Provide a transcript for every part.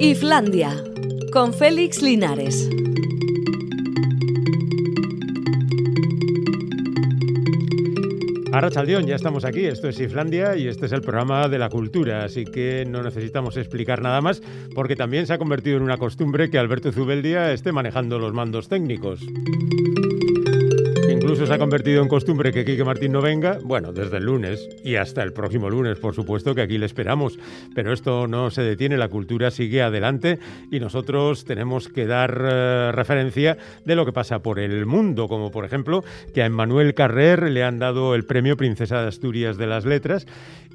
Iflandia, con Félix Linares. Arrachaldeón, ya estamos aquí. Esto es Islandia y este es el programa de la cultura, así que no necesitamos explicar nada más, porque también se ha convertido en una costumbre que Alberto Zubeldia esté manejando los mandos técnicos. Se ha convertido en costumbre que Quique Martín no venga, bueno, desde el lunes y hasta el próximo lunes, por supuesto, que aquí le esperamos. Pero esto no se detiene, la cultura sigue adelante y nosotros tenemos que dar eh, referencia de lo que pasa por el mundo, como por ejemplo que a Emmanuel Carrer le han dado el premio Princesa de Asturias de las Letras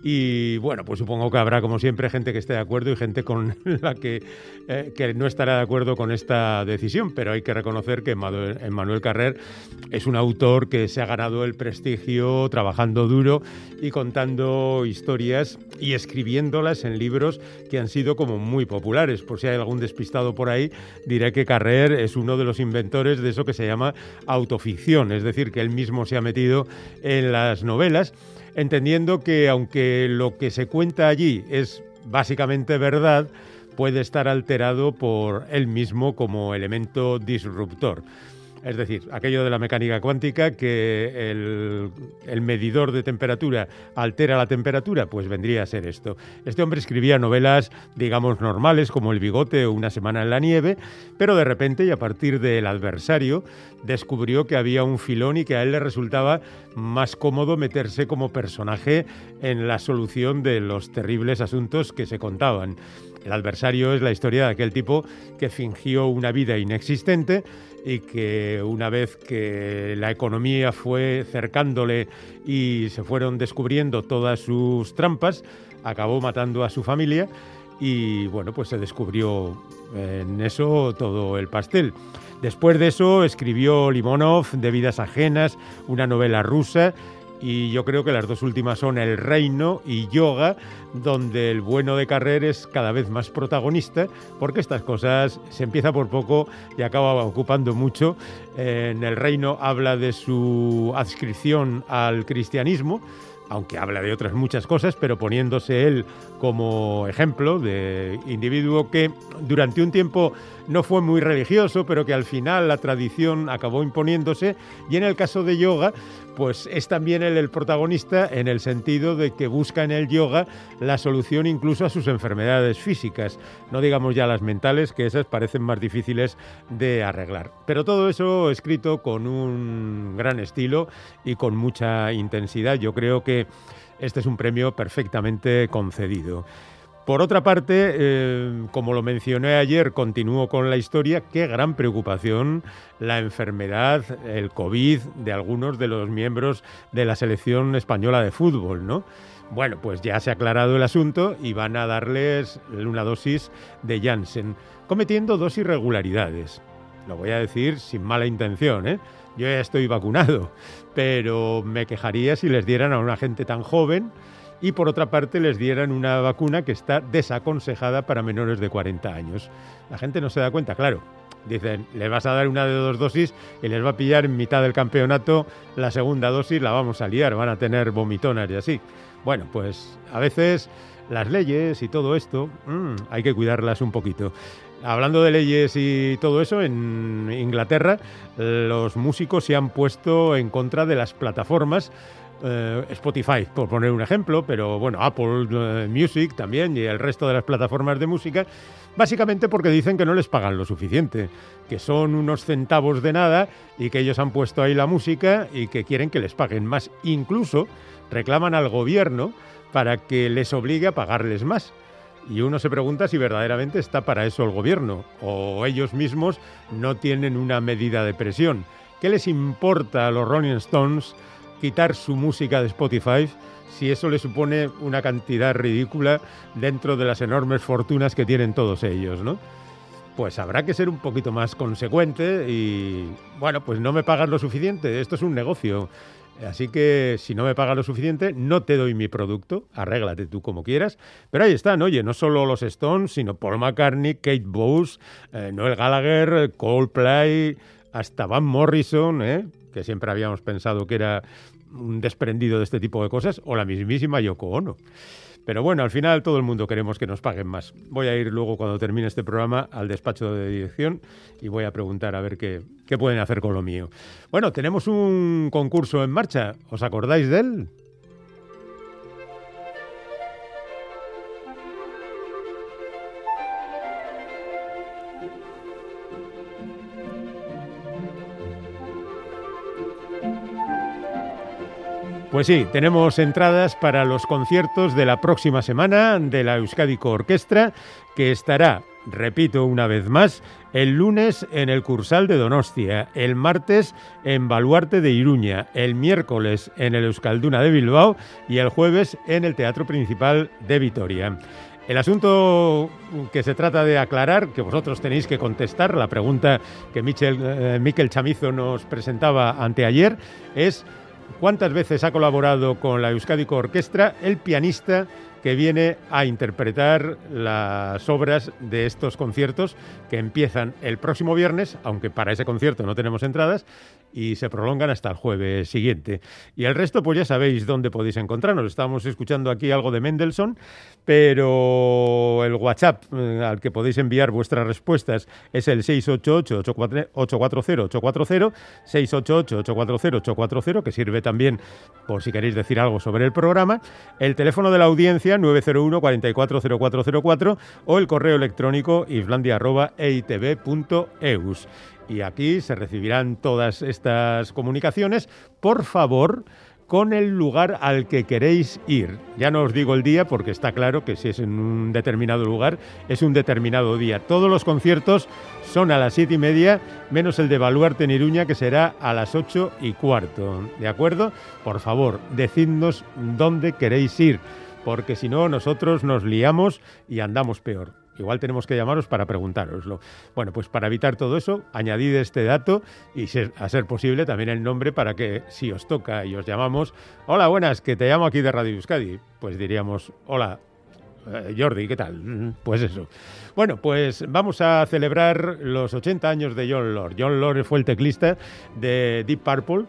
y bueno, pues supongo que habrá, como siempre, gente que esté de acuerdo y gente con la que, eh, que no estará de acuerdo con esta decisión. Pero hay que reconocer que Emmanuel Carrer es un autor que se ha ganado el prestigio trabajando duro y contando historias y escribiéndolas en libros que han sido como muy populares. Por si hay algún despistado por ahí, diré que Carrer es uno de los inventores de eso que se llama autoficción, es decir, que él mismo se ha metido en las novelas entendiendo que aunque lo que se cuenta allí es básicamente verdad, puede estar alterado por él mismo como elemento disruptor. Es decir, aquello de la mecánica cuántica, que el, medidor de temperatura altera la temperatura, pues vendría a ser esto. Este hombre escribía novelas, digamos, normales, como El bigote o Una semana en la nieve, pero de repente, y a partir del adversario, descubrió que había un filón y que a él le resultaba más cómodo meterse como personaje en la solución de los terribles asuntos que se contaban. El adversario es la historia de aquel tipo que fingió una vida inexistente y que una vez que la economía fue cercándole y se fueron descubriendo todas sus trampas, acabó matando a su familia y bueno, pues se descubrió en eso todo el pastel. Después de eso escribió Limonov de Vidas Ajenas, una novela rusa y yo creo que las dos últimas son El Reino y Yoga, donde el bueno de Carrer es cada vez más protagonista, porque estas cosas se empieza por poco y acaba ocupando mucho. En El Reino habla de su adscripción al cristianismo, aunque habla de otras muchas cosas, pero poniéndose él como ejemplo de individuo que durante un tiempo no fue muy religioso, pero que al final la tradición acabó imponiéndose. Y en el caso de yoga, pues es también él el protagonista en el sentido de que busca en el yoga la solución incluso a sus enfermedades físicas, no digamos ya las mentales, que esas parecen más difíciles de arreglar. Pero todo eso escrito con un gran estilo y con mucha intensidad. Yo creo que este es un premio perfectamente concedido. Por otra parte, eh, como lo mencioné ayer, continúo con la historia, qué gran preocupación la enfermedad, el COVID de algunos de los miembros de la selección española de fútbol, ¿no? Bueno, pues ya se ha aclarado el asunto y van a darles una dosis de Janssen, cometiendo dos irregularidades. Lo voy a decir sin mala intención, ¿eh? Yo ya estoy vacunado, pero me quejaría si les dieran a una gente tan joven y por otra parte les dieran una vacuna que está desaconsejada para menores de 40 años. La gente no se da cuenta, claro. Dicen, le vas a dar una de dos dosis y les va a pillar en mitad del campeonato la segunda dosis, la vamos a liar, van a tener vomitonas y así. Bueno, pues a veces las leyes y todo esto mm, hay que cuidarlas un poquito. Hablando de leyes y todo eso, en Inglaterra los músicos se han puesto en contra de las plataformas eh, Spotify, por poner un ejemplo, pero bueno, Apple eh, Music también y el resto de las plataformas de música, básicamente porque dicen que no les pagan lo suficiente, que son unos centavos de nada y que ellos han puesto ahí la música y que quieren que les paguen más. Incluso reclaman al gobierno para que les obligue a pagarles más. Y uno se pregunta si verdaderamente está para eso el gobierno o ellos mismos no tienen una medida de presión. ¿Qué les importa a los Rolling Stones quitar su música de Spotify si eso le supone una cantidad ridícula dentro de las enormes fortunas que tienen todos ellos. Pues habrá que ser un poquito más consecuente y, bueno, pues no me pagas lo suficiente, esto es un negocio. Así que si no me pagas lo suficiente, no te doy mi producto, arréglate tú como quieras. Pero ahí están, oye, no solo los Stones, sino Paul McCartney, Kate Bush, eh, Noel Gallagher, Coldplay, hasta Van Morrison, ¿eh? que siempre habíamos pensado que era un desprendido de este tipo de cosas, o la mismísima Yoko Ono. Pero bueno, al final todo el mundo queremos que nos paguen más. Voy a ir luego cuando termine este programa al despacho de dirección y voy a preguntar a ver qué, qué pueden hacer con lo mío. Bueno, tenemos un concurso en marcha. ¿Os acordáis de él? Pues sí, tenemos entradas para los conciertos de la próxima semana de la Euskadico Orquestra, que estará, repito una vez más, el lunes en el Cursal de Donostia, el martes en Baluarte de Iruña, el miércoles en el Euskalduna de Bilbao y el jueves en el Teatro Principal de Vitoria. El asunto que se trata de aclarar, que vosotros tenéis que contestar, la pregunta que Michel, eh, Miquel Chamizo nos presentaba anteayer, es ¿Cuántas veces ha colaborado con la Euskadico Orquestra el pianista que viene a interpretar las obras de estos conciertos que empiezan el próximo viernes, aunque para ese concierto no tenemos entradas, y se prolongan hasta el jueves siguiente. Y el resto, pues ya sabéis dónde podéis encontrarnos. Estamos escuchando aquí algo de Mendelssohn, pero el WhatsApp eh, al que podéis enviar vuestras respuestas es el 688-840-840, 688-840-840, que sirve también por si queréis decir algo sobre el programa. El teléfono de la audiencia 901 440404 o el correo electrónico islandia.eitv.eus y aquí se recibirán todas estas comunicaciones. Por favor, con el lugar al que queréis ir. Ya no os digo el día porque está claro que si es en un determinado lugar, es un determinado día. Todos los conciertos son a las siete y media, menos el de Baluarte en que será a las ocho y cuarto. ¿De acuerdo? Por favor, decidnos dónde queréis ir, porque si no, nosotros nos liamos y andamos peor. Igual tenemos que llamaros para preguntároslo. Bueno, pues para evitar todo eso, añadid este dato y, a ser posible, también el nombre para que si os toca y os llamamos, hola, buenas, que te llamo aquí de Radio Euskadi, pues diríamos, hola, eh, Jordi, ¿qué tal? Mm, pues eso. Bueno, pues vamos a celebrar los 80 años de John Lord. John Lord fue el teclista de Deep Purple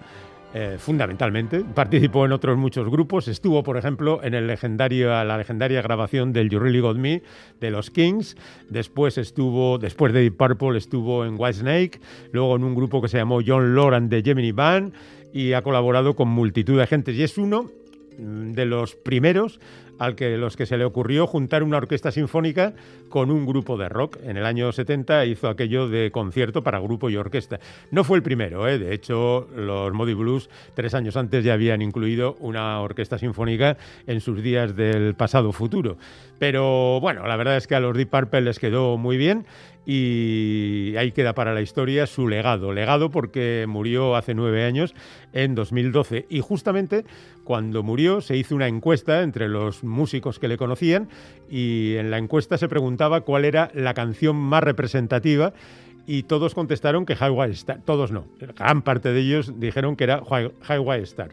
eh, fundamentalmente. Participó en otros muchos grupos. Estuvo, por ejemplo, en el legendario, la legendaria grabación del You Really Got Me de los Kings. Después estuvo, después de Deep Purple, estuvo en Whitesnake. Luego en un grupo que se llamó John Loran de Gemini Band y ha colaborado con multitud de gente. Y es uno mm, de los primeros al que los que se le ocurrió juntar una orquesta sinfónica con un grupo de rock. En el año 70 hizo aquello de concierto para grupo y orquesta. No fue el primero, ¿eh? de hecho los Modi Blues tres años antes ya habían incluido una orquesta sinfónica en sus días del pasado futuro. Pero bueno, la verdad es que a los Deep Purple les quedó muy bien y ahí queda para la historia su legado. Legado porque murió hace nueve años, en 2012. Y justamente cuando murió se hizo una encuesta entre los músicos que le conocían y en la encuesta se preguntaba cuál era la canción más representativa y todos contestaron que Highway Star. Todos no, gran parte de ellos dijeron que era Highway Star.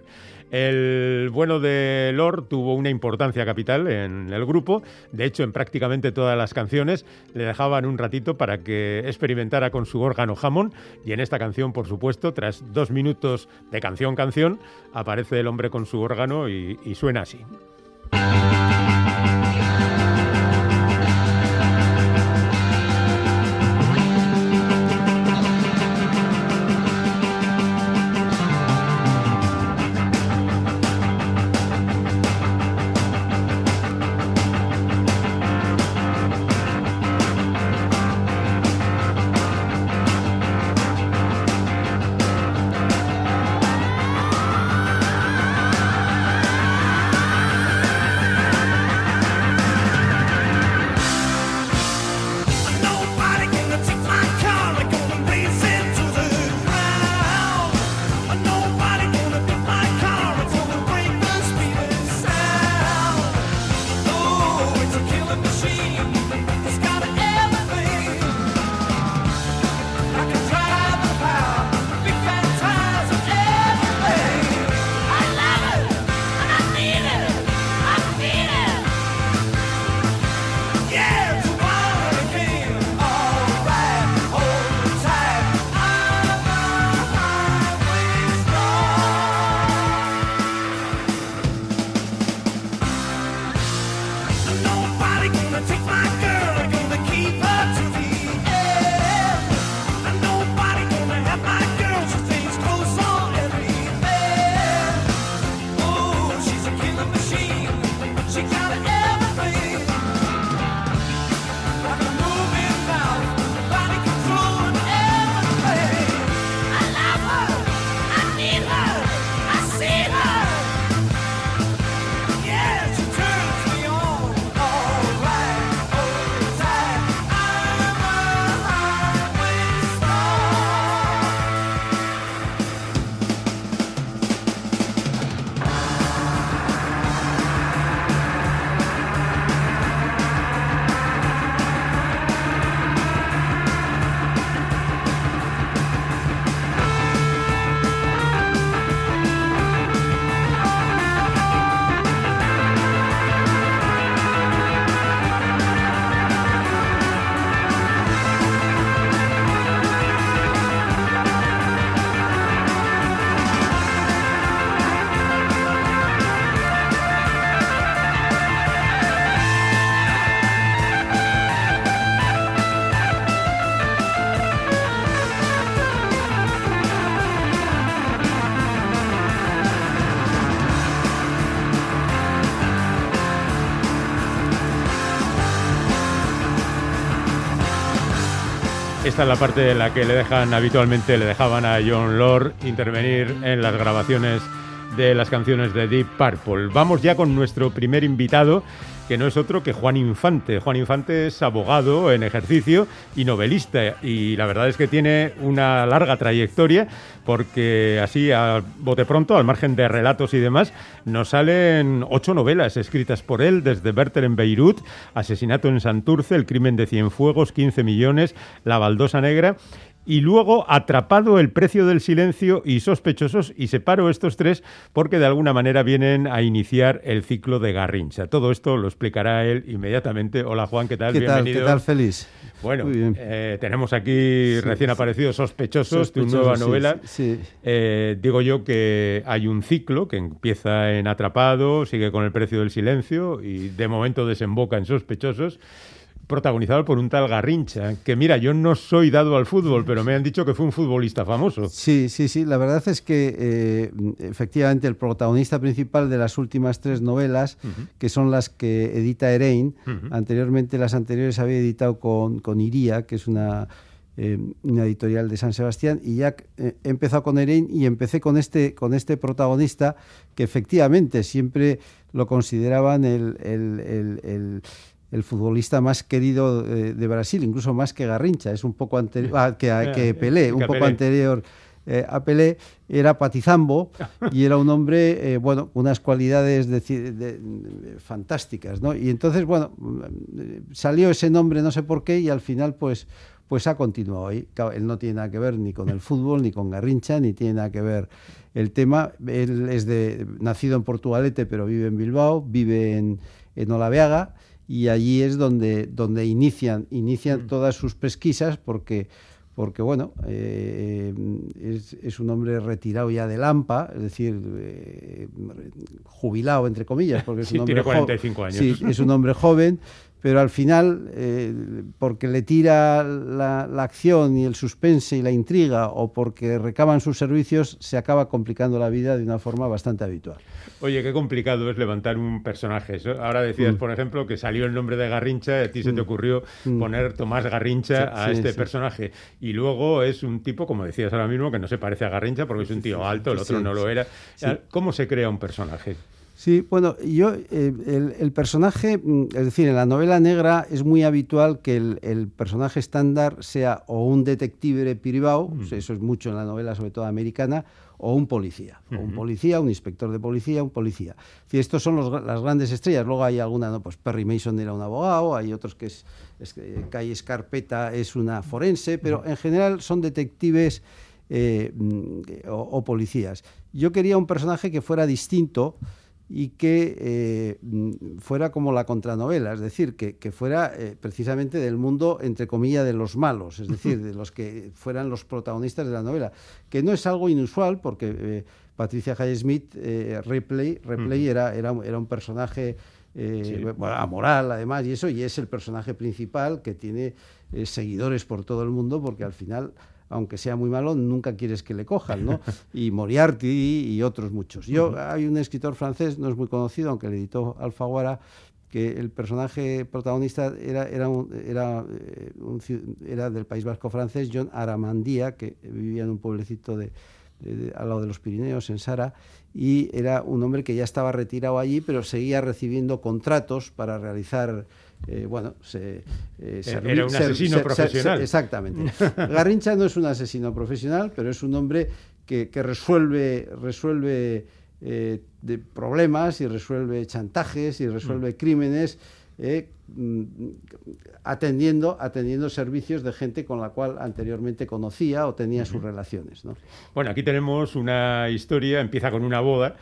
El bueno de Lord tuvo una importancia capital en el grupo. De hecho, en prácticamente todas las canciones le dejaban un ratito para que experimentara con su órgano Hammond. Y en esta canción, por supuesto, tras dos minutos de canción-canción, aparece el hombre con su órgano y, y suena así. Thank you. Esta es la parte en la que le dejan habitualmente, le dejaban a John Lord intervenir en las grabaciones de las canciones de Deep Purple. Vamos ya con nuestro primer invitado, que no es otro que Juan Infante. Juan Infante es abogado en ejercicio y novelista, y la verdad es que tiene una larga trayectoria, porque así a bote pronto, al margen de relatos y demás, nos salen ocho novelas escritas por él, desde Bertel en Beirut, Asesinato en Santurce, El crimen de Cienfuegos, 15 millones, La baldosa negra y luego Atrapado, El precio del silencio y Sospechosos, y separo estos tres porque de alguna manera vienen a iniciar el ciclo de Garrincha. Todo esto lo explicará él inmediatamente. Hola Juan, ¿qué tal? ¿Qué Bienvenido. tal? ¿Qué tal, Feliz? Bueno, eh, tenemos aquí Sí, recién sí. aparecido Sospechosos, tu Sospechosos, nueva sí, novela. sí. Eh, digo yo que hay un ciclo que empieza en Atrapado, sigue con el precio del silencio y de momento desemboca en Sospechosos, protagonizado por un tal Garrincha, que mira, yo no soy dado al fútbol, pero me han dicho que fue un futbolista famoso. Sí, sí, sí. La verdad es que eh, efectivamente el protagonista principal de las últimas tres novelas, que son las que edita Erein, anteriormente las anteriores había editado con, con Iría, que es una, eh, una editorial de San Sebastián, y ya eh, he empezado con Erein y empecé con este, con este protagonista que efectivamente siempre lo consideraban el, el- el- el- futbolista más querido eh, de Brasil, incluso más que Garrincha, es un poco anterior ah, que, a- que Eh, Pelé, un poco anterior eh, a Pelé, era Patizambo y era un hombre, eh, bueno, unas cualidades deci- de- de- fantásticas, ¿no? Y entonces, bueno, eh, salió ese nombre, no sé por qué, y al final, pues, pues ha continuado ahí. Él no tiene nada que ver ni con el fútbol, ni con Garrincha, ni tiene nada que ver el tema. Él es de, nacido en Portugalete, pero vive en Bilbao, vive en, en Olaveaga, y allí es donde, donde inician, inician todas sus pesquisas, porque porque bueno, eh, es, es un hombre retirado ya de Lampa, es decir, eh, jubilado entre comillas, porque es Sí, un hombre tiene jo- 45 años. Sí, es un hombre joven, pero al final, eh, porque le tira la, la acción y el suspense y la intriga, o porque recaban sus servicios, se acaba complicando la vida de una forma bastante habitual. Oye, qué complicado es levantar un personaje. Ahora decías, Mm. por ejemplo, que salió el nombre de Garrincha, y a ti se te ocurrió poner Tomás Garrincha Sí, a sí, este sí. personaje. Y luego es un tipo, como decías ahora mismo, que no se parece a Garrincha porque es un tío alto, el otro no lo era. ¿Cómo se crea un personaje? Sí, bueno, yo eh, el, el personaje, mm, es decir, en la novela negra es muy habitual que el, el personaje estándar sea o un detective privado, o sea, eso es mucho en la novela, sobre todo americana, o un policía, o un policía, un inspector de policía, un policía. Es decir, estos son los las grandes estrellas. Luego hay alguna, ¿no? pues Perry Mason era un abogado, hay otros que es, es que Calle Escarpeta es una forense, pero en general son detectives eh, mm, o, o policías. Yo quería un personaje que fuera distinto y que eh, mm, fuera como la contranovela, es decir, que, que fuera eh, precisamente del mundo, entre comillas, de los malos, es decir, de los que fueran los protagonistas de la novela, que no es algo inusual porque eh, Patricia Highsmith, eh, Ripley, Ripley era, era, era un personaje amoral además y eso, y es el personaje principal que tiene seguidores por todo el mundo porque al final aunque sea muy malo, nunca quieres que le cojan, ¿no? Y Moriarty y, otros muchos. Yo, hay un escritor francés, no es muy conocido, aunque le editó Alfaguara, que el personaje protagonista era, era, era, eh, era del País Vasco francés, John Aramandía, que vivía en un pueblecito de, al lado de los Pirineos, en Sara, y era un hombre que ya estaba retirado allí, pero seguía recibiendo contratos para realizar eh, bueno, se, eh, era un asesino profesional. exactamente. Garrincha no es un asesino profesional, pero es un hombre que, resuelve, resuelve eh, de problemas y resuelve chantajes y resuelve mm. crímenes. Mm, atendiendo, atendiendo servicios de gente con la cual anteriormente conocía o tenía sus relaciones. Bueno, aquí tenemos una historia, empieza con una boda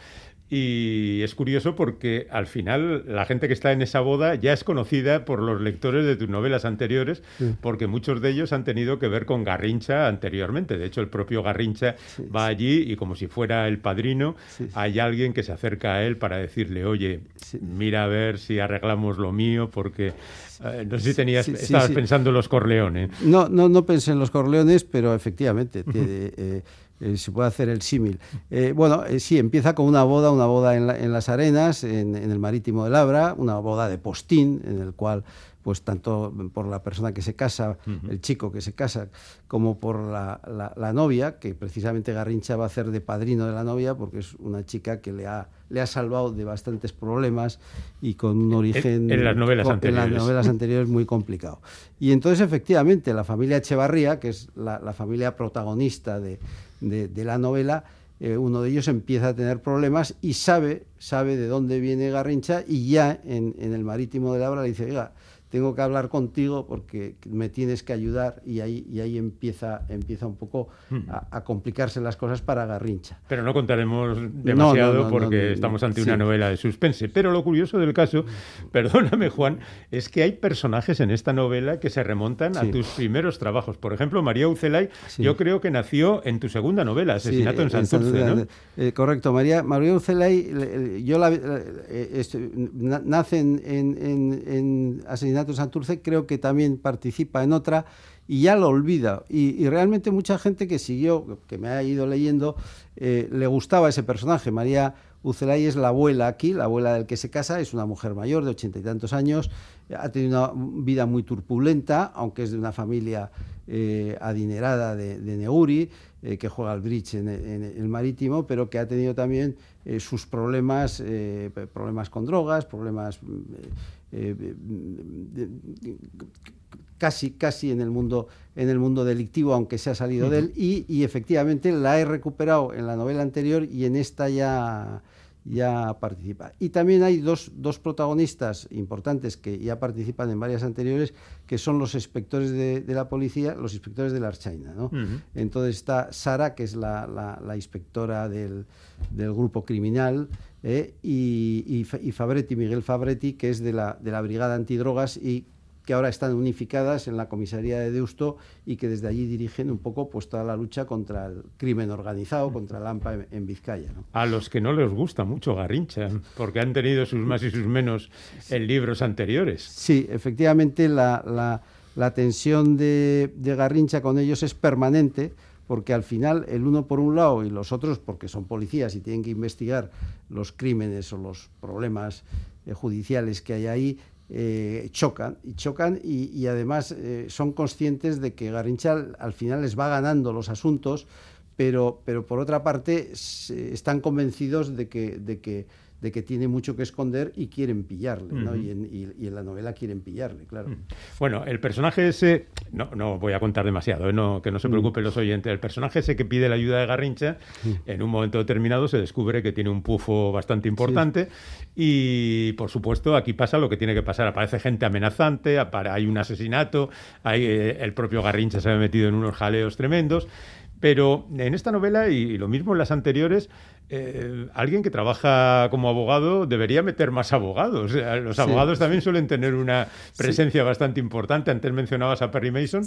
y es curioso porque al final la gente que está en esa boda ya es conocida por los lectores de tus novelas anteriores, porque muchos de ellos han tenido que ver con Garrincha anteriormente. De hecho, el propio Garrincha va allí y como si fuera el padrino, hay alguien que se acerca a él para decirle, oye, mira a ver si arreglamos lo mío, porque eh, no sé si tenías, estabas pensando en los Corleones. No, no, no pensé en los Corleones, pero efectivamente. Eh, se puede hacer el símil. Eh, bueno, eh, sí, empieza con una boda, una boda en, las arenas, en, el marítimo de Labra, una boda de postín, en el cual, pues tanto por la persona que se casa, el chico que se casa, como por la, novia, que precisamente Garrincha va a hacer de padrino de la novia, porque es una chica que le ha, le ha salvado de bastantes problemas y con un origen... En, las novelas anteriores. En las novelas anteriores muy complicado. Y entonces, efectivamente, la familia Echevarría, que es la familia protagonista de de, la novela, eh, uno de ellos empieza a tener problemas y sabe, sabe de dónde viene Garrincha y ya en, en el marítimo de la obra le dice, oiga, tengo que hablar contigo porque me tienes que ayudar y ahí, y ahí empieza, empieza un poco hmm. a, complicarse las cosas para Garrincha. Pero no contaremos demasiado porque estamos ante una novela de suspense. Pero lo curioso del caso, perdóname Juan, es que hay personajes en esta novela que se remontan a tus primeros trabajos. Por ejemplo, María Ucelay, yo creo que nació en tu segunda novela, Asesinato en Santurce, ¿no? Eh, correcto, María, María Ucelay, yo la, eh, nace en, en, en Asesinato Santurce creo que también participa en otra y ya lo olvida. Y, realmente mucha gente que siguió, que me ha ido leyendo, eh, le gustaba ese personaje. María Ucelay es la abuela aquí, la abuela del que se casa, es una mujer mayor de ochenta y tantos años, ha tenido una vida muy turbulenta, aunque es de una familia eh, adinerada de, Neuri, eh, que juega al bridge en, el marítimo, pero que ha tenido también sus problemas, problemas con drogas, problemas eh, casi, casi en el mundo en el mundo delictivo, aunque se ha salido de él, y, efectivamente la he recuperado en la novela anterior y en esta ya, ya participa. Y también hay dos, dos protagonistas importantes que ya participan en varias anteriores, que son los inspectores de, la policía, los inspectores de la Archaina. ¿no? Entonces está Sara, que es la, la, inspectora del, del grupo criminal, eh, y, y, Fabretti, Miguel Fabretti, que es de la, de la Brigada Antidrogas y que ahora están unificadas en la comisaría de Deusto y que desde allí dirigen un poco pues, toda la lucha contra el crimen organizado, contra la AMPA en, Vizcaya. A los que no les gusta mucho Garrincha, porque han tenido sus más y sus menos en libros anteriores. Sí, efectivamente la, la, tensión de, de Garrincha con ellos es permanente porque al final el uno por un lado y los otros porque son policías y tienen que investigar los crímenes o los problemas eh, judiciales que hay ahí, eh, chocan y chocan y, además eh, son conscientes de que Garrincha al final les va ganando los asuntos, pero, pero por otra parte están convencidos de que, de que de que tiene mucho que esconder y quieren pillarle, ¿no? y, en, la novela quieren pillarle, claro. Bueno, el personaje ese, no, no voy a contar demasiado, ¿eh? no, que no se preocupen los oyentes, el personaje ese que pide la ayuda de Garrincha, en un momento determinado se descubre que tiene un pufo bastante importante y, por supuesto, aquí pasa lo que tiene que pasar, aparece gente amenazante, hay un asesinato, hay, eh, el propio Garrincha se ha metido en unos jaleos tremendos, Pero en esta novela, y lo mismo en las anteriores, eh, alguien que trabaja como abogado debería meter más abogados. Los abogados también suelen tener una presencia bastante importante. Antes mencionabas a Perry Mason,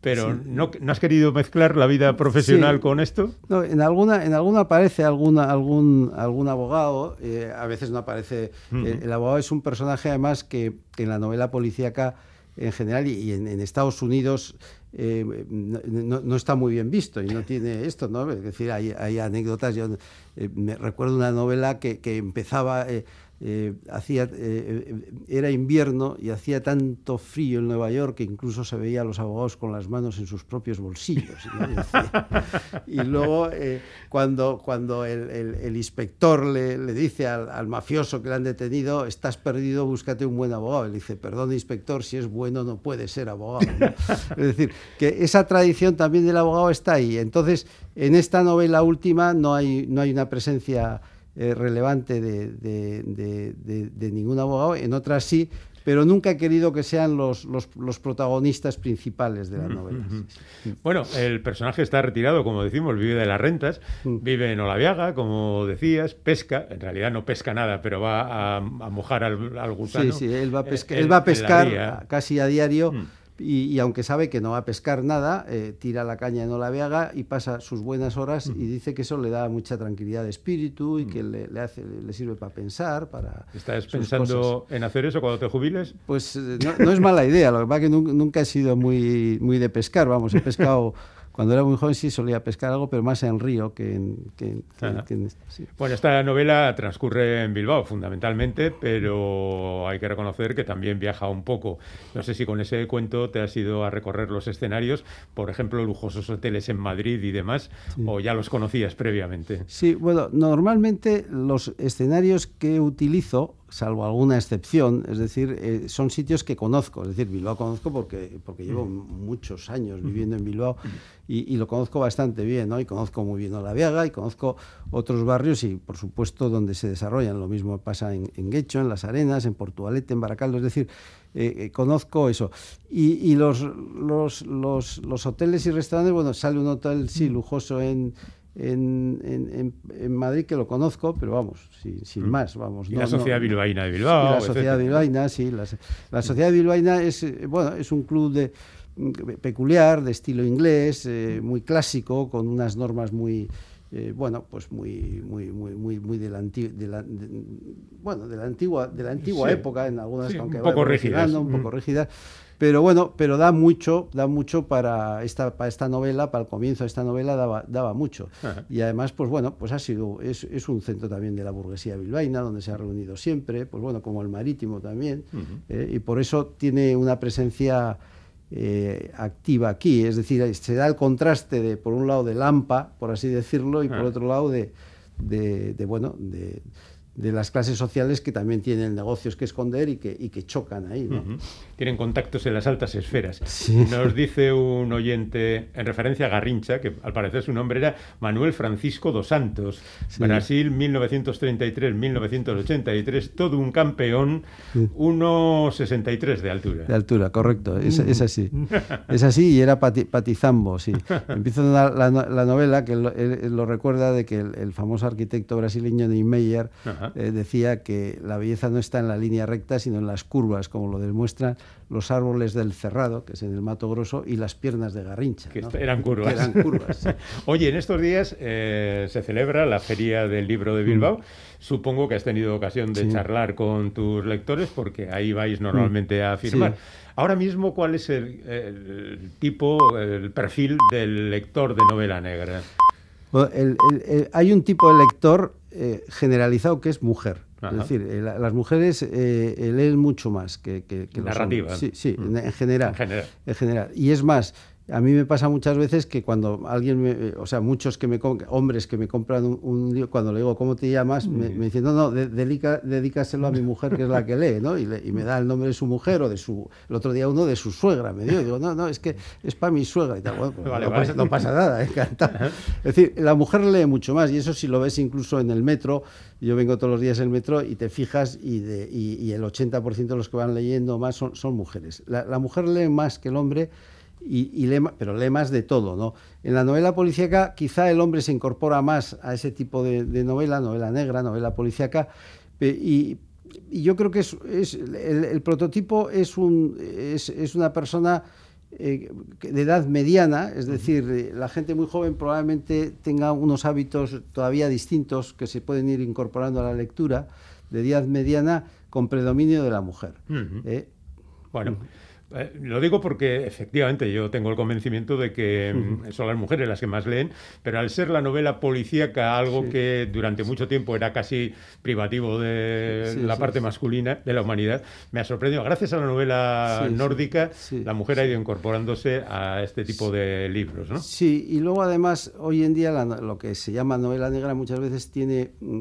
pero ¿no, has querido mezclar la vida profesional con esto? No, en alguna, en alguna aparece alguna, algún, algún abogado, eh, a veces no aparece. Eh, el, abogado es un personaje además que, en la novela policíaca en general y, en, Estados Unidos eh, no, no, está muy bien visto y no tiene esto, ¿no? Es decir, hay, hay anécdotas. Yo eh, me recuerdo una novela que, que empezaba. Eh, hacía, eh, eh, era invierno y hacía tanto frío en Nueva York que incluso se veía a los abogados con las manos en sus propios bolsillos. Y, luego, cuando, cuando el, inspector le, le dice al, mafioso que le han detenido, estás perdido, búscate un buen abogado. Él dice, perdón, inspector, si es bueno no puede ser abogado. es decir, que esa tradición también del abogado está ahí. Entonces, en esta novela última no hay, no hay una presencia eh, relevante de, ningún abogado, en otras sí, pero nunca he querido que sean los, los, protagonistas principales de la novela. Bueno, el personaje está retirado, como decimos, vive de las rentas, mm. vive en Olaviaga, como decías, pesca, en realidad no pesca nada, pero va a, mojar al, gusano. Sí, sí, él va a, él va a pescar casi a diario. Mm y, aunque sabe que no va a pescar nada, eh, tira la caña en Olaveaga y pasa sus buenas horas y dice que eso le da mucha tranquilidad de espíritu y que le, hace, le sirve para pensar, para... ¿Estás pensando en hacer eso cuando te jubiles? Pues eh, no, es mala idea, lo que pasa es que nunca, nunca he sido muy, muy de pescar, vamos, he pescado... Cuando era muy joven sí solía pescar algo, pero más en río que en... Que, Bueno, esta novela transcurre en Bilbao fundamentalmente, pero hay que reconocer que también viaja un poco. No sé si con ese cuento te has ido a recorrer los escenarios, por ejemplo, lujosos hoteles en Madrid y demás, o ya los conocías previamente. Sí, bueno, normalmente los escenarios que utilizo salvo alguna excepción, es decir, eh, son sitios que conozco, es decir, Bilbao conozco porque, porque llevo muchos años viviendo en Bilbao y, lo conozco bastante bien, ¿no? Y conozco muy bien La Viaga y conozco otros barrios y, por supuesto, donde se desarrollan. Lo mismo pasa en, en Guecho, en Las Arenas, en Portugalete, en Baracaldo, es decir, eh, eh, conozco eso. Y, los, los, los, los, hoteles y restaurantes, bueno, sale un hotel, sí, lujoso en en, en, Madrid, que lo conozco, pero vamos, sin, mm. más, vamos. Y la Sociedad Bilbaína de Bilbao. la Sociedad Bilbaína, sí. La, Sociedad Bilbaína es, eh, bueno, es un club de, mm, peculiar, de estilo inglés, eh, muy clásico, con unas normas muy... Eh, bueno, pues muy, muy, muy, muy, muy de la, de la bueno, de la antigua, de la antigua época, en algunas, aunque un poco rígidas, un poco mm. rígidas, pero bueno, pero da mucho, da mucho para esta, para esta novela, para el comienzo de esta novela daba, daba mucho. Y además, pues bueno, pues ha sido, es, es, un centro también de la burguesía bilbaína, donde se ha reunido siempre, pues bueno, como el marítimo también, eh, y por eso tiene una presencia eh, activa aquí, es decir, se da el contraste de, por un lado, de Lampa, por así decirlo, y por otro lado de, de, de bueno, de de las clases sociales que también tienen negocios que esconder y que, y que chocan ahí. ¿no? Tienen contactos en las altas esferas. Nos dice un oyente, en referencia a Garrincha, que al parecer su nombre era Manuel Francisco dos Santos, Brasil 1933-1983, todo un campeón, 1,63 de altura. De altura, correcto, es, es así. es así y era patizambo, sí. Empieza la, la, novela que lo, lo, recuerda de que el, famoso arquitecto brasileño Niemeyer eh, decía que la belleza no está en la línea recta, sino en las curvas, como lo demuestran los árboles del cerrado, que es en el Mato Grosso, y las piernas de Garrincha. Que eran curvas. Oye, en estos días eh, se celebra la Feria del Libro de Bilbao. Mm. Supongo que has tenido ocasión de charlar con tus lectores, porque ahí vais normalmente a firmar. Ahora mismo, ¿cuál es el, tipo, el perfil del lector de novela negra? hay un tipo de lector eh, generalizado que es mujer. Es decir, eh, las mujeres eh, leen mucho más que, que, que Narrativa. Sí, sí, mm. en, general, en general. Y es más, a mí me pasa muchas veces que cuando alguien, me, o sea, muchos que me hombres que me compran un, libro, cuando le digo, ¿cómo te llamas? Me, me, dicen, no, no, dedícaselo a mi mujer, que es la que lee, ¿no? Y, me da el nombre de su mujer o de su, el otro día uno de su suegra, me dio, digo, no, no, es que es para mi suegra y tal. Bueno, pues no, Pasa, no, Pasa, nada, encantado. Es decir, la mujer lee mucho más y eso si lo ves incluso en el metro, yo vengo todos los días en el metro y te fijas y, de, y, el 80% de los que van leyendo más son, son mujeres. La, la mujer lee más que el hombre y, pero lee más de todo, ¿no? En la novela policíaca quizá el hombre se incorpora más a ese tipo de, novela, novela negra, novela policíaca, y, yo creo que es, el, prototipo es, un, es, una persona eh, de edad mediana, es decir, eh, la gente muy joven probablemente tenga unos hábitos todavía distintos que se pueden ir incorporando a la lectura, de edad mediana con predominio de la mujer. ¿eh? Bueno. Eh, lo digo porque efectivamente yo tengo el convencimiento de que mm, son las mujeres las que más leen, pero al ser la novela policíaca algo que durante mucho tiempo era casi privativo de la parte masculina de la humanidad, me ha sorprendido. Gracias a la novela nórdica, la mujer ha ido incorporándose a este tipo de libros. ¿no? Sí, y luego además hoy en día lo que se llama novela negra muchas veces tiene... Mm,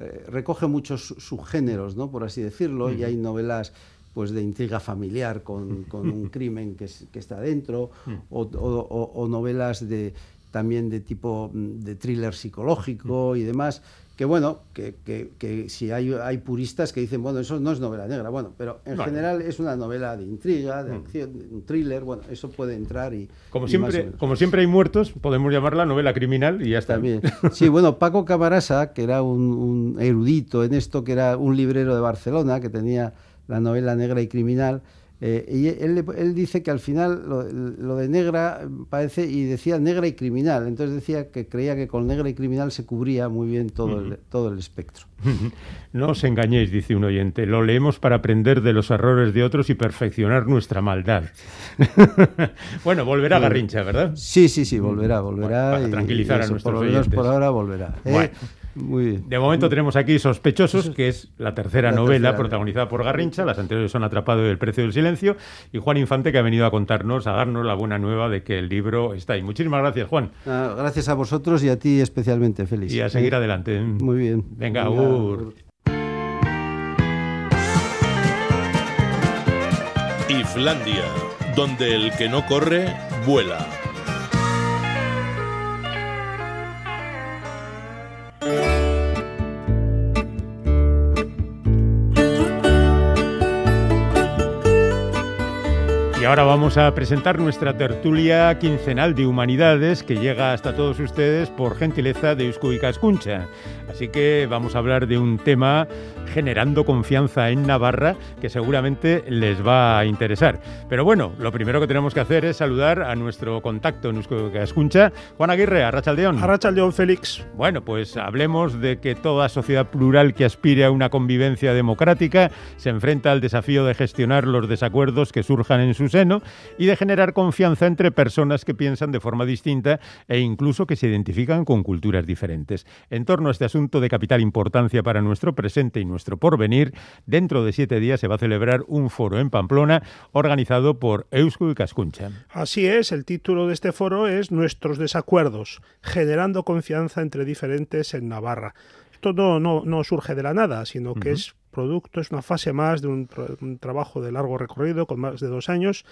eh, recoge muchos subgéneros, ¿no? por así decirlo, y hay novelas pues de intriga familiar con, un crimen que, está dentro, mm. o, novelas de, también de tipo mm, de thriller psicológico y demás, que bueno, que, que, si hay, hay, puristas que dicen, bueno, eso no es novela negra, bueno, pero en general es una novela de intriga, de mm. acción, un thriller, bueno, eso puede entrar y... Como siempre, como siempre hay muertos, podemos llamarla novela criminal y ya está. También. Sí, bueno, Paco Camarasa, que era un, un erudito en esto, que era un librero de Barcelona, que tenía la novela negra y criminal. Eh, y él, él, dice que al final lo, de negra parece, y decía negra y criminal, entonces decía que creía que con negra y criminal se cubría muy bien todo, el, todo el espectro. No os engañéis, dice un oyente, lo leemos para aprender de los errores de otros y perfeccionar nuestra maldad. bueno, volverá Garrincha, ¿verdad? Sí, sí, sí, volverá, volverá. para tranquilizar a nuestros por, oyentes. Por ahora volverá. ¿eh? De momento tenemos aquí Sospechosos, que es la tercera novela protagonizada por Garrincha. Las anteriores son Atrapado y El precio del silencio. Y Juan Infante, que ha venido a contarnos, a darnos la buena nueva de que el libro está ahí. Muchísimas gracias, Juan. Ah, gracias a vosotros y a ti especialmente, Félix. Y a seguir adelante. Muy bien. Venga, Venga Islandia, donde el que no corre, vuela. Ahora vamos a presentar nuestra tertulia quincenal de humanidades que llega hasta todos ustedes por gentileza de Uscu y Cascuncha. Así que vamos a hablar de un tema generando confianza en Navarra que seguramente les va a interesar. Pero bueno, lo primero que tenemos que hacer es saludar a nuestro contacto en Uscu y Cascuncha, Juan Aguirre, Arrachaldeón. Arrachaldeón, Félix. Bueno, pues hablemos de que toda sociedad plural que aspire a una convivencia democrática se enfrenta al desafío de gestionar los desacuerdos que surjan en sus y de generar confianza entre personas que piensan de forma distinta e incluso que se identifican con culturas diferentes. En torno a este asunto de capital importancia para nuestro presente y nuestro porvenir, dentro de siete días se va a celebrar un foro en Pamplona organizado por Eusko y Cascuncha. Así es, el título de este foro es Nuestros desacuerdos, generando confianza entre diferentes en Navarra. Esto no, no, surge de la nada, sino que es producto, es una fase más de un, trabajo de largo recorrido, con más de dos años,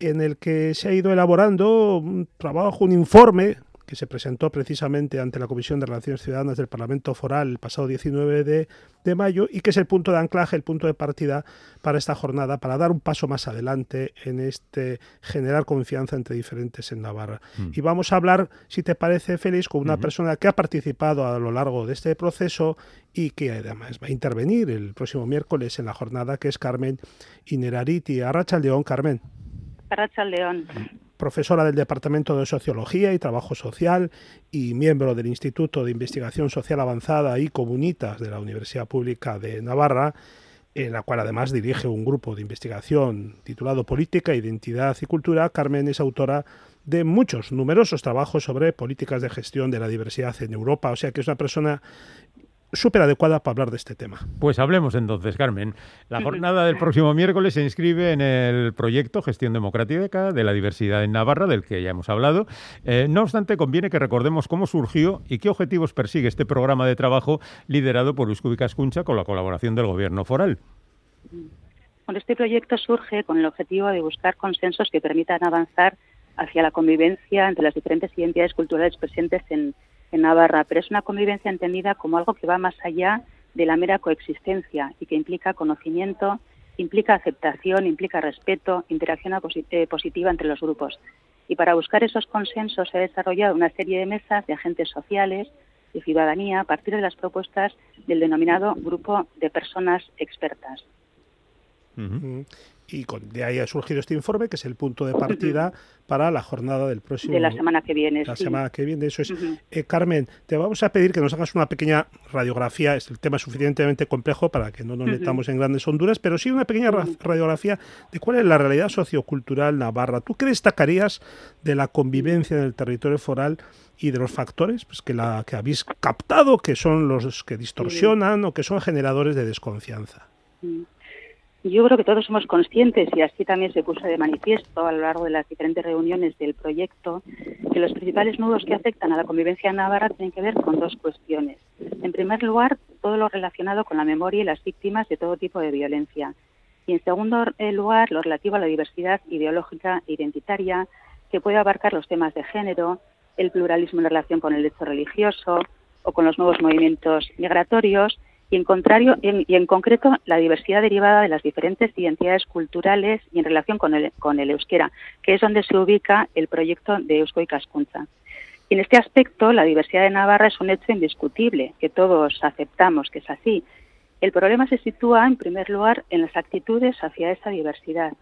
en el que se ha ido elaborando un trabajo, un informe que se presentó precisamente ante la Comisión de Relaciones Ciudadanas del Parlamento Foral el pasado 19 de, mayo y que es el punto de anclaje, el punto de partida para esta jornada, para dar un paso más adelante en este generar confianza entre diferentes en Navarra. Mm. Y vamos a hablar, si te parece, Félix, con una persona que ha participado a lo largo de este proceso y que además va a intervenir el próximo miércoles en la jornada, que es Carmen Inerariti. Arracha León, Carmen. Arracha León profesora del Departamento de Sociología y Trabajo Social y miembro del Instituto de Investigación Social Avanzada y Comunitas de la Universidad Pública de Navarra, en la cual además dirige un grupo de investigación titulado Política, Identidad y Cultura. Carmen es autora de muchos, numerosos trabajos sobre políticas de gestión de la diversidad en Europa, o sea que es una persona súper adecuada para hablar de este tema. Pues hablemos entonces, Carmen. La jornada del próximo miércoles se inscribe en el proyecto Gestión Democrática de la Diversidad en Navarra, del que ya hemos hablado. Eh, no obstante, conviene que recordemos cómo surgió y qué objetivos persigue este programa de trabajo liderado por Uscubi Cascuncha con la colaboración del Gobierno foral. Bueno, este proyecto surge con el objetivo de buscar consensos que permitan avanzar hacia la convivencia entre las diferentes identidades culturales presentes en en Navarra, pero es una convivencia entendida como algo que va más allá de la mera coexistencia y que implica conocimiento, implica aceptación, implica respeto, interacción eh, positiva entre los grupos. Y para buscar esos consensos se ha desarrollado una serie de mesas de agentes sociales, de ciudadanía, a partir de las propuestas del denominado Grupo de Personas Expertas y de ahí ha surgido este informe, que es el punto de partida para la jornada del próximo... De la semana que viene. La semana que viene, eso es. Eh, Carmen, te vamos a pedir que nos hagas una pequeña radiografía, es el tema es suficientemente complejo para que no nos metamos en grandes honduras, pero sí una pequeña radiografía de cuál es la realidad sociocultural navarra. ¿Tú qué destacarías de la convivencia en el territorio foral y de los factores pues, que, la, que habéis captado, que son los que distorsionan o que son generadores de desconfianza? Yo creo que todos somos conscientes, y así también se puso de manifiesto a lo largo de las diferentes reuniones del proyecto, que los principales nudos que afectan a la convivencia navarra tienen que ver con dos cuestiones. En primer lugar, todo lo relacionado con la memoria y las víctimas de todo tipo de violencia. Y en segundo eh, lugar, lo relativo a la diversidad ideológica e identitaria, que puede abarcar los temas de género, el pluralismo en relación con el derecho religioso o con los nuevos movimientos migratorios y en, contrario, y en concreto la diversidad derivada de las diferentes identidades culturales y en relación con el, con el euskera, que es donde se ubica el proyecto de Eusko y Cascunza. Y en este aspecto, la diversidad de Navarra es un hecho indiscutible, que todos aceptamos que es así. El problema se sitúa, en primer lugar, en las actitudes hacia esa diversidad,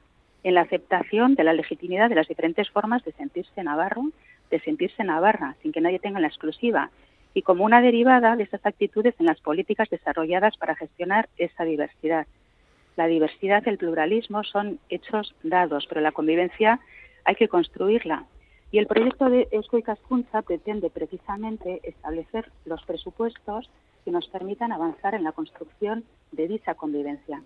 en la aceptación de la legitimidad de las diferentes formas de sentirse navarro, de sentirse navarra, sin que nadie tenga la exclusiva, y como una derivada de esas actitudes en las políticas desarrolladas para gestionar esa diversidad. La diversidad y el pluralismo son hechos dados, pero la convivencia hay que construirla. Y el proyecto de Eusko y Cascunza pretende precisamente establecer los presupuestos que nos permitan avanzar en la construcción de dicha convivencia.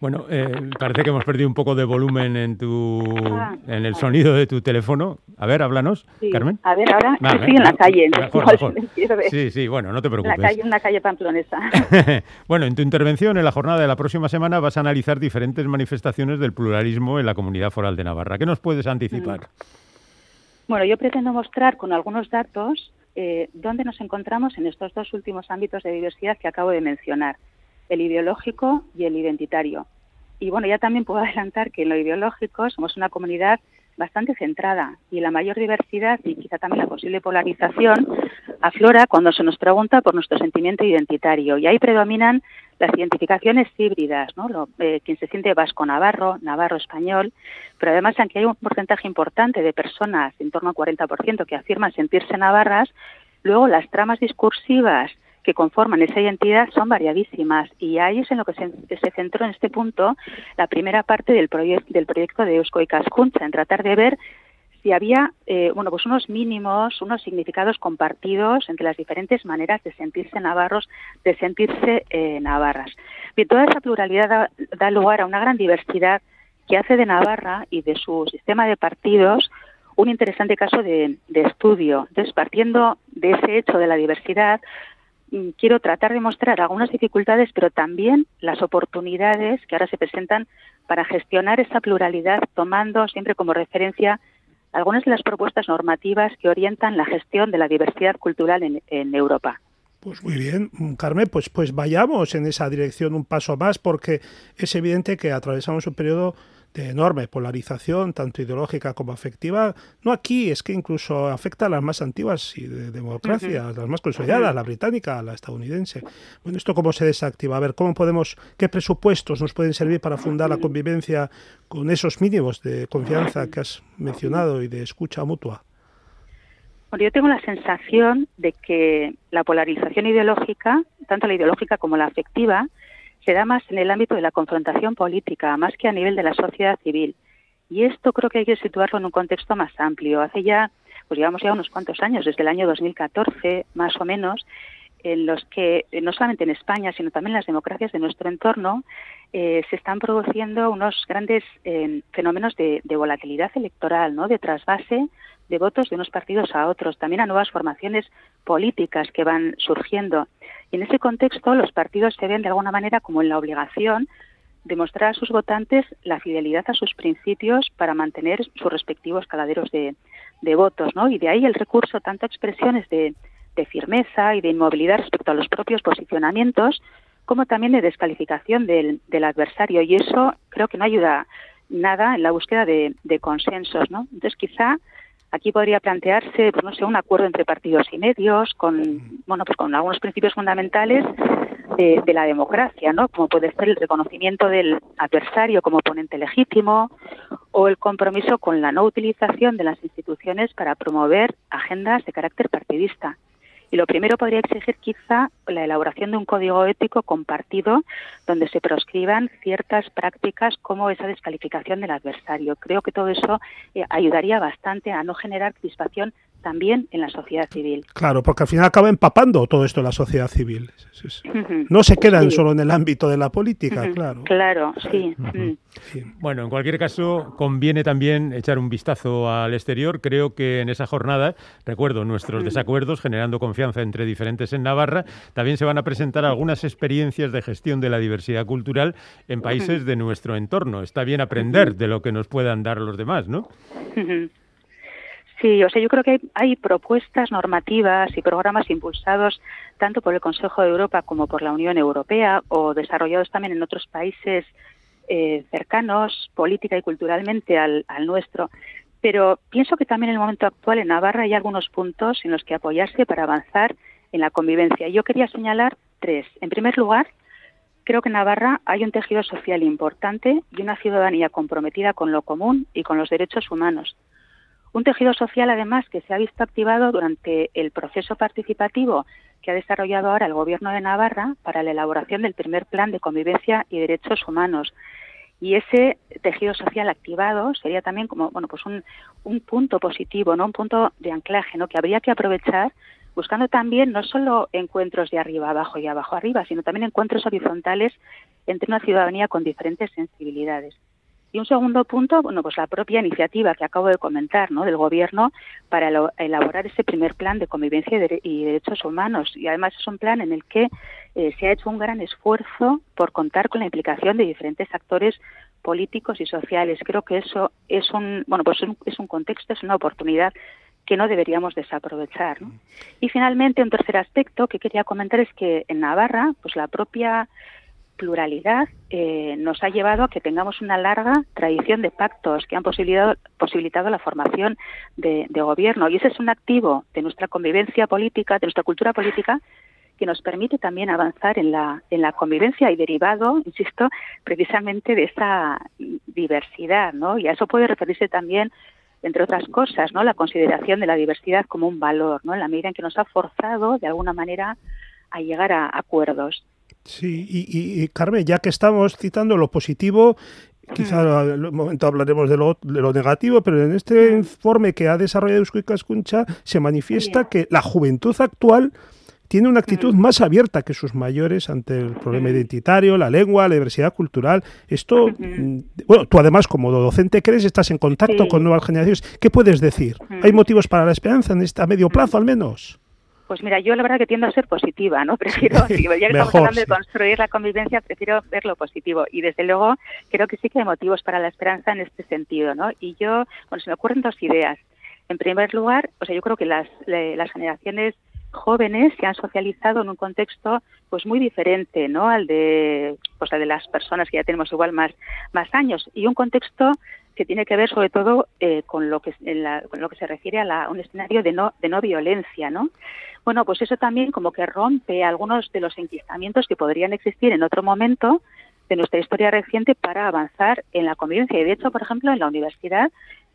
Bueno, eh, parece que hemos perdido un poco de volumen en tu, ah, en el sonido de tu teléfono. A ver, háblanos, Carmen. A ver, ahora estoy en la calle. Sí, sí, bueno, no te preocupes. La calle, una calle pamplonesa. bueno, en tu intervención en la jornada de la próxima semana vas a analizar diferentes manifestaciones del pluralismo en la comunidad foral de Navarra. ¿Qué nos puedes anticipar? Mm. Bueno, yo pretendo mostrar con algunos datos eh, dónde nos encontramos en estos dos últimos ámbitos de diversidad que acabo de mencionar el ideológico y el identitario. Y bueno, ya también puedo adelantar que en lo ideológico somos una comunidad bastante centrada y la mayor diversidad y quizá también la posible polarización aflora cuando se nos pregunta por nuestro sentimiento identitario y ahí predominan las identificaciones híbridas, ¿no? Lo, eh, quien se siente vasco-navarro, navarro-español, pero además aunque hay un porcentaje importante de personas, en torno al 40%, que afirman sentirse navarras, luego las tramas discursivas que conforman esa identidad son variadísimas y ahí es en lo que se, centró en este punto la primera parte del, del proyecto de Eusko y Cascuncha, en tratar de ver si había eh, bueno pues unos mínimos, unos significados compartidos entre las diferentes maneras de sentirse navarros, de sentirse eh, navarras. Bien, toda esa pluralidad da, lugar a una gran diversidad que hace de Navarra y de su sistema de partidos un interesante caso de, estudio. Entonces, partiendo de ese hecho de la diversidad, quiero tratar de mostrar algunas dificultades, pero también las oportunidades que ahora se presentan para gestionar esa pluralidad, tomando siempre como referencia algunas de las propuestas normativas que orientan la gestión de la diversidad cultural en, en Europa. Pues muy bien, mm, Carmen, pues, pues vayamos en esa dirección un paso más, porque es evidente que atravesamos un periodo de enorme polarización, tanto ideológica como afectiva, no aquí, es que incluso afecta a las más antiguas y de democracias, las más consolidadas, la británica, la estadounidense. Bueno, ¿esto cómo se desactiva? A ver, ¿cómo podemos, qué presupuestos nos pueden servir para fundar la convivencia con esos mínimos de confianza que has mencionado y de escucha mutua? Bueno, yo tengo la sensación de que la polarización ideológica, tanto la ideológica como la afectiva, se da más en el ámbito de la confrontación política, más que a nivel de la sociedad civil. Y esto creo que hay que situarlo en un contexto más amplio. Hace ya, pues llevamos ya unos cuantos años, desde el año 2014 más o menos, en los que no solamente en España, sino también en las democracias de nuestro entorno, eh, se están produciendo unos grandes eh, fenómenos de, de, volatilidad electoral, ¿no? de trasvase de votos de unos partidos a otros, también a nuevas formaciones políticas que van surgiendo. Y en ese contexto los partidos se ven de alguna manera como en la obligación de mostrar a sus votantes la fidelidad a sus principios para mantener sus respectivos caladeros de, votos, ¿no? Y de ahí el recurso tanto a expresiones de, de firmeza y de inmovilidad respecto a los propios posicionamientos, como también de descalificación del, del adversario. Y eso creo que no ayuda nada en la búsqueda de, de consensos, ¿no? Entonces, quizá Aquí podría plantearse, pues no sé, un acuerdo entre partidos y medios con, bueno, pues con algunos principios fundamentales de, la democracia, ¿no? Como puede ser el reconocimiento del adversario como oponente legítimo o el compromiso con la no utilización de las instituciones para promover agendas de carácter partidista. Y lo primero podría exigir quizá la elaboración de un código ético compartido donde se proscriban ciertas prácticas como esa descalificación del adversario. Creo que todo eso eh, ayudaría bastante a no generar crispación también en la sociedad civil. Claro, porque al final acaba empapando todo esto en la sociedad civil. No se quedan solo en el ámbito de la política, claro. Claro, sí. Bueno, en cualquier caso, conviene también echar un vistazo al exterior. Creo que en esa jornada, recuerdo nuestros desacuerdos, generando confianza entre diferentes en Navarra, también se van a presentar algunas experiencias de gestión de la diversidad cultural en países de nuestro entorno. Está bien aprender de lo que nos puedan dar los demás, ¿no? Sí, o sea, yo creo que hay, propuestas normativas y programas impulsados tanto por el Consejo de Europa como por la Unión Europea o desarrollados también en otros países eh, cercanos política y culturalmente al, nuestro. Pero pienso que también en el momento actual en Navarra hay algunos puntos en los que apoyarse para avanzar en la convivencia. Yo quería señalar tres. En primer lugar, creo que en Navarra hay un tejido social importante y una ciudadanía comprometida con lo común y con los derechos humanos. Un tejido social, además, que se ha visto activado durante el proceso participativo que ha desarrollado ahora el Gobierno de Navarra para la elaboración del primer plan de convivencia y derechos humanos. Y ese tejido social activado sería también como bueno pues un, un punto positivo, no un punto de anclaje, que habría que aprovechar buscando también no solo encuentros de arriba abajo y abajo arriba, sino también encuentros horizontales entre una ciudadanía con diferentes sensibilidades. Y un segundo punto, bueno, pues la propia iniciativa que acabo de comentar, ¿no? Del gobierno para elaborar ese primer plan de convivencia y, derechos humanos. Y además es un plan en el que eh, se ha hecho un gran esfuerzo por contar con la implicación de diferentes actores políticos y sociales. Creo que eso es un, bueno, pues es un contexto, es una oportunidad que no deberíamos desaprovechar. Y finalmente, un tercer aspecto que quería comentar es que en Navarra, pues la propia pluralidad eh, nos ha llevado a que tengamos una larga tradición de pactos que han posibilitado, la formación de, gobierno. Y ese es un activo de nuestra convivencia política, de nuestra cultura política, que nos permite también avanzar en la, en la convivencia y derivado, insisto, precisamente de esa diversidad, ¿no? Y a eso puede referirse también, entre otras cosas, ¿no? La consideración de la diversidad como un valor, ¿no? En la medida en que nos ha forzado, de alguna manera, a llegar a acuerdos. Sí, y, Carmen, ya que estamos citando lo positivo, quizá en un momento hablaremos de lo, de lo, negativo, pero en este informe que ha desarrollado Euskui Cascuncha se manifiesta que la juventud actual tiene una actitud más abierta que sus mayores ante el problema identitario, la lengua, la diversidad cultural. Esto, mm, bueno, tú además como docente crees, estás en contacto con nuevas generaciones. ¿Qué puedes decir? ¿Hay motivos para la esperanza en este, a medio plazo al menos? Pues mira, yo la verdad que tiendo a ser positiva, ¿no? Prefiero, ya que estamos hablando de construir la convivencia, prefiero ver lo positivo. Y desde luego creo que sí que hay motivos para la esperanza en este sentido, ¿no? Y yo, bueno, se me ocurren dos ideas. En primer lugar, o sea, yo creo que las, las generaciones jóvenes se han socializado en un contexto pues muy diferente no al de pues de las personas que ya tenemos igual más más años. Y un contexto que tiene que ver sobre todo eh, con lo que con lo que se refiere a un escenario de no de no violencia no bueno, pues eso también como que rompe algunos de los enquistamientos que podrían existir en otro momento de nuestra historia reciente para avanzar en la convivencia. Y de hecho, por ejemplo, en la universidad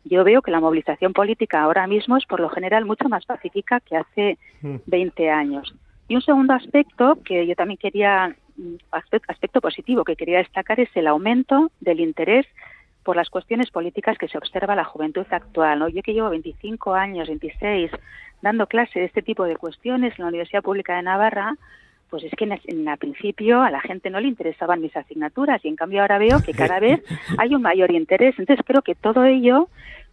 yo veo que la movilización política ahora mismo es por lo general mucho más pacífica que hace 20 mm. años. Y un segundo aspecto que yo también quería, mm, aspecto positivo que quería destacar es el aumento del interés por las cuestiones políticas que se observa la juventud actual. ¿no? Yo que llevo 25 años, 26, dando clase de este tipo de cuestiones en la Universidad Pública de Navarra, pues es que en, en principio a la gente no le interesaban mis asignaturas y en cambio ahora veo que cada vez hay un mayor interés. Entonces creo que todo ello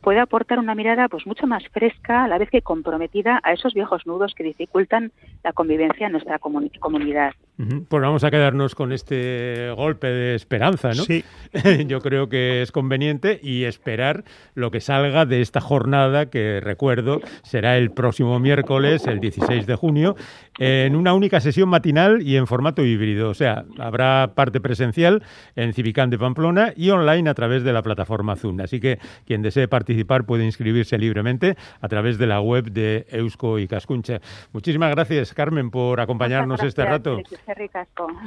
puede aportar una mirada pues mucho más fresca, a la vez que comprometida a esos viejos nudos que dificultan la convivencia en nuestra comunidad. Pues vamos a quedarnos con este golpe de esperanza, ¿no? Sí. Yo creo que es conveniente y esperar lo que salga de esta jornada que recuerdo será el próximo miércoles, el 16 de junio, en una única sesión matinal y en formato híbrido. O sea, habrá parte presencial en Civicán de Pamplona y online a través de la plataforma Zoom. Así que quien desee participar puede inscribirse libremente a través de la web de Eusko y Cascuncha. Muchísimas gracias, Carmen, por acompañarnos este rato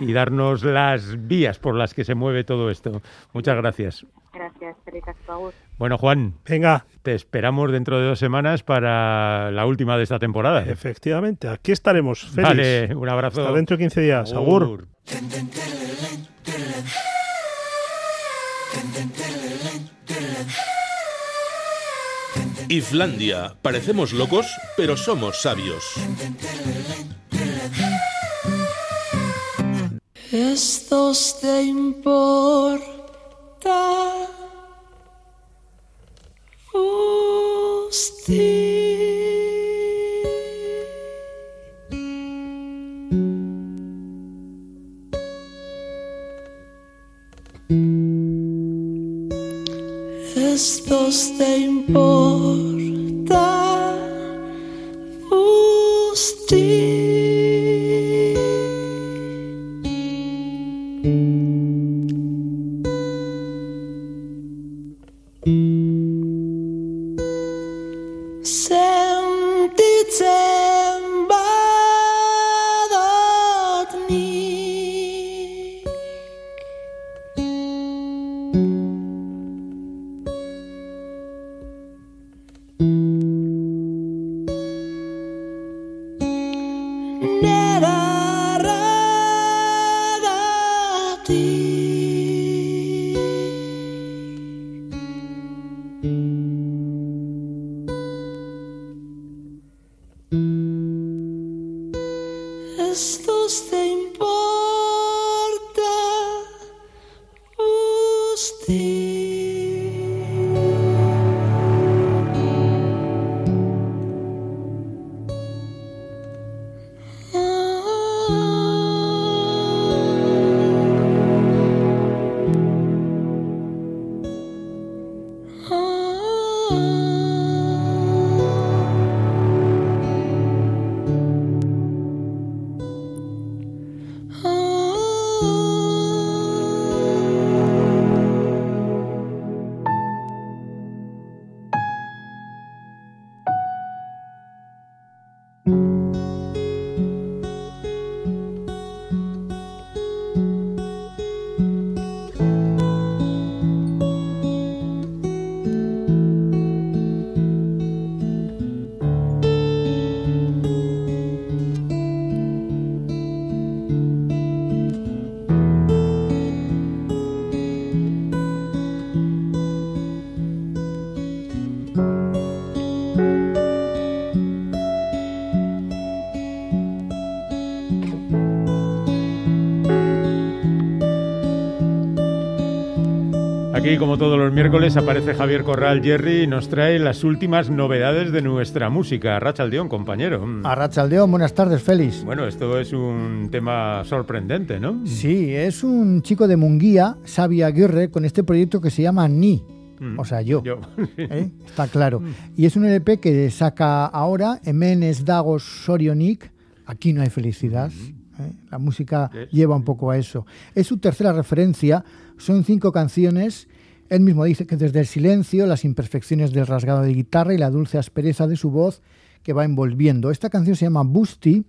y darnos las vías por las que se mueve todo esto. Muchas gracias. Gracias, Bueno, Juan. Venga. Te esperamos dentro de dos semanas para la última de esta temporada. Efectivamente, aquí estaremos. Feliz. Vale, un abrazo. Hasta dentro de 15 días. Agur. Islandia. Parecemos locos, pero somos sabios. Estos te importa. Te importa. Aquí, como todos los miércoles, aparece Javier Corral Jerry y nos trae las últimas novedades de nuestra música. Arrachaldeón, compañero. Arrachaldeón, buenas tardes, Félix. Bueno, esto es un tema sorprendente, ¿no? Sí, es un chico de Munguía, Xavi Aguirre, con este proyecto que se llama Ni. Mm. O sea, yo. ¿eh? Está claro. Mm. Y es un LP que saca ahora Emenes Dagos Sorionik. Aquí no hay felicidad. Mm. ¿eh? La música lleva un poco a eso. Es su tercera referencia son cinco canciones. Él mismo dice que desde el silencio, las imperfecciones del rasgado de guitarra y la dulce aspereza de su voz que va envolviendo. Esta canción se llama Busty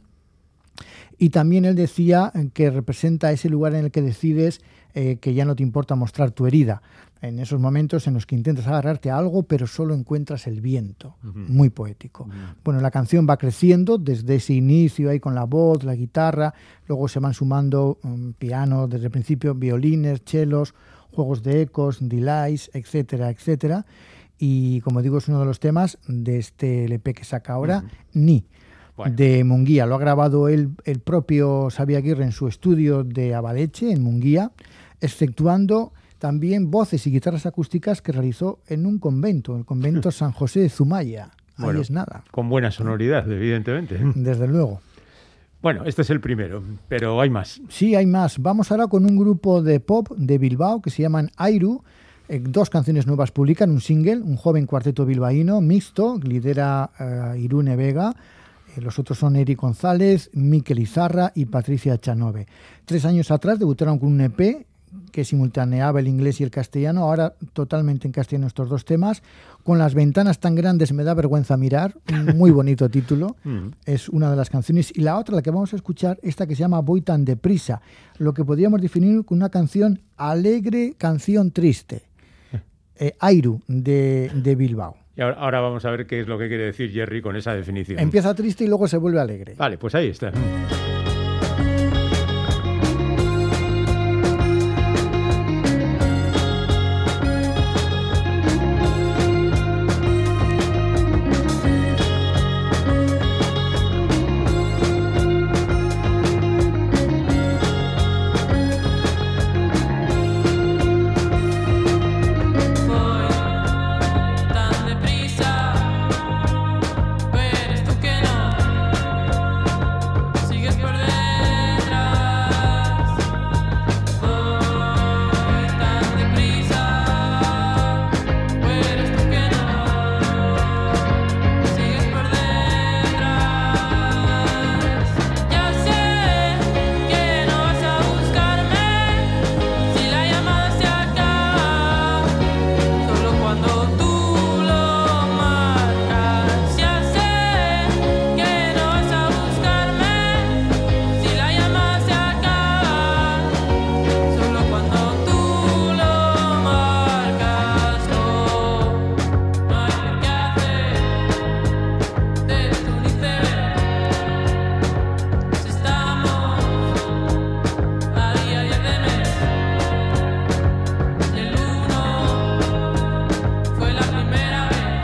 y también él decía que representa ese lugar en el que decides eh, que ya no te importa mostrar tu herida. En esos momentos en los que intentas agarrarte a algo, pero solo encuentras el viento. Muy poético. Bueno, la canción va creciendo desde ese inicio ahí con la voz, la guitarra, luego se van sumando um, piano desde el principio, violines, chelos, juegos de ecos, delays, etcétera, etcétera. Y como digo, es uno de los temas de este LP que saca ahora, Ni de Munguía. Lo ha grabado el, el propio Xavier Aguirre en su estudio de Abaleche, en Munguía, exceptuando también voces y guitarras acústicas que realizó en un convento, el convento San José de Zumaya. Ahí es nada. Con buena sonoridad, evidentemente. Desde luego. Bueno, este es el primero, pero hay más. Sí, hay más. Vamos ahora con un grupo de pop de Bilbao que se llaman Airu. Eh, dos canciones nuevas publican, un single, un joven cuarteto bilbaíno mixto, lidera eh, Irune Vega. Eh, los otros son Eric González, Miquel Izarra y Patricia Chanove. Tres años atrás debutaron con un EP que simultaneaba el inglés y el castellano, ahora totalmente en castellano estos dos temas, con las ventanas tan grandes me da vergüenza mirar, un muy bonito título, mm. es una de las canciones, y la otra, la que vamos a escuchar, esta que se llama Voy tan deprisa, lo que podríamos definir con una canción alegre, canción triste, eh, Airu de, de Bilbao. Y ahora, vamos a ver qué es lo que quiere decir Jerry con esa definición. Empieza triste y luego se vuelve alegre. Vale, pues ahí está.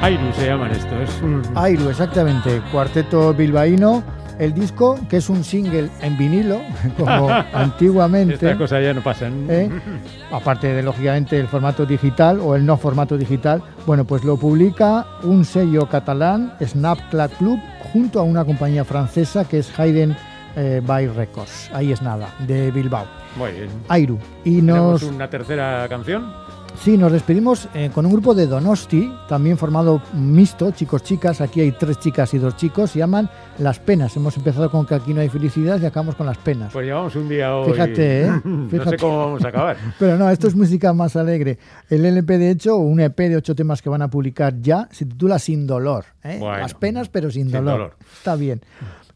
Airu se llaman estos. Airu, exactamente. Cuarteto bilbaíno. El disco, que es un single en vinilo, como antiguamente. Estas cosas ya no pasan. ¿eh? Aparte de, lógicamente, el formato digital o el no formato digital. Bueno, pues lo publica un sello catalán, Snapchat Club, junto a una compañía francesa que es Hayden eh, by Records. Ahí es nada, de Bilbao. Muy bien. Airu. Y nos... una tercera canción? Sí, nos despedimos eh, con un grupo de Donosti, también formado mixto, chicos-chicas. Aquí hay tres chicas y dos chicos. Se llaman Las Penas. Hemos empezado con que aquí no hay felicidad y acabamos con Las Penas. Pues llevamos un día hoy. Fíjate, ¿eh? no sé cómo vamos a acabar. Pero no, esto es música más alegre. El LP, de hecho, un EP de ocho temas que van a publicar ya, se titula Sin Dolor. ¿eh? Las Penas, pero sin, dolor. dolor. Está bien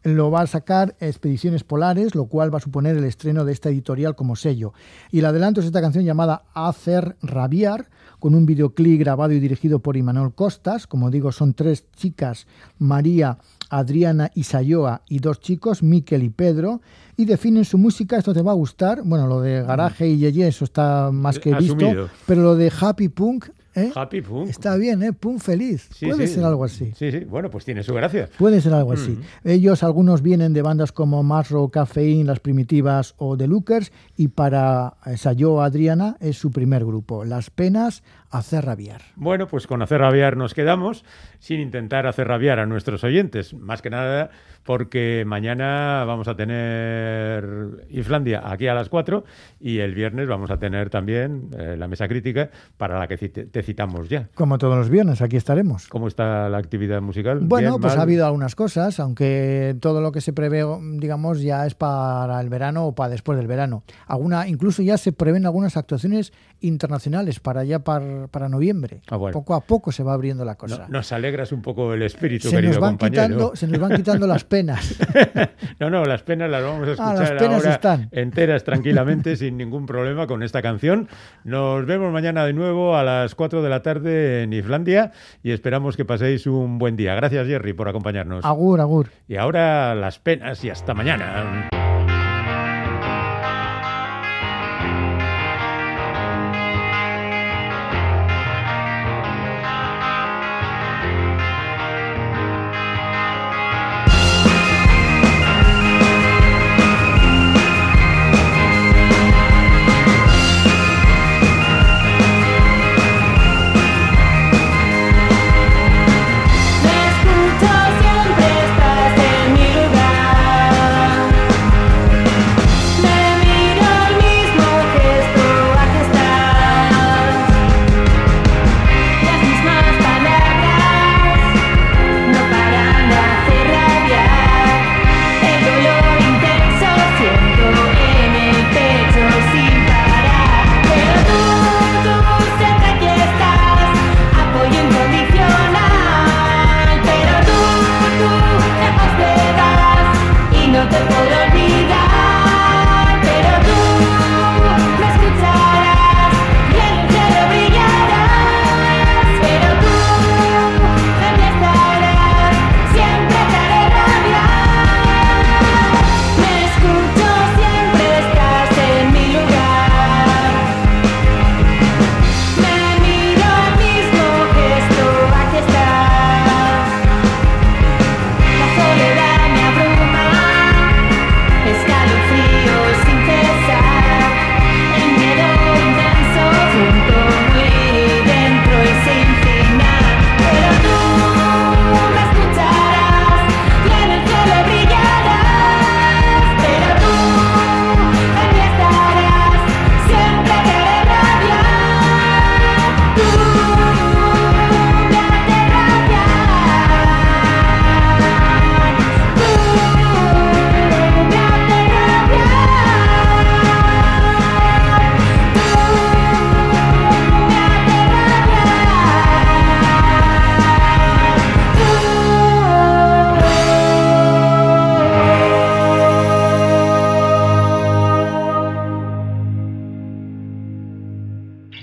lo va a sacar Expediciones Polares, lo cual va a suponer el estreno de esta editorial como sello. Y el adelanto es esta canción llamada Hacer Rabiar, con un videoclip grabado y dirigido por Imanol Costas. Como digo, son tres chicas, María, Adriana y Sayoa, y dos chicos, Miquel y Pedro, y definen su música, esto te va a gustar, bueno, lo de garaje y yeye, eso está más que visto, pero lo de happy punk ¿Eh? Happy Punk. Está bien, ¿eh? Punk feliz. Puede ser algo así. Sí, sí. Bueno, pues tiene su gracia. Puede ser algo así. Mm. Ellos, algunos vienen de bandas como Marro, Cafeín, Las Primitivas o The Lookers y para Sayo Adriana es su primer grupo. Las Penas, Hacer Rabiar. Bueno, pues con Hacer Rabiar nos quedamos sin intentar hacer rabiar a nuestros oyentes. Más que nada porque mañana vamos a tener Islandia aquí a las 4 y el viernes vamos a tener también eh, la mesa crítica para la que te citamos ya. Como todos los viernes, aquí estaremos. ¿Cómo está la actividad musical? Bueno, pues ha habido algunas cosas, aunque todo lo que se prevé, digamos, ya es para el verano o para después del verano. Alguna, incluso ya se prevén algunas actuaciones internacionales para ya para, noviembre. Ah, poco a poco se va abriendo la cosa. nos alegras un poco el espíritu, querido nos van Quitando, se nos van quitando las penas. no, no, las penas las vamos a ah, escuchar ahora enteras tranquilamente, sin ningún problema con esta canción. Nos vemos mañana de nuevo a las 4 de la tarde en Islandia y esperamos que paséis un buen día. Gracias, Jerry, por acompañarnos. Agur, agur. Y ahora las penas y hasta mañana.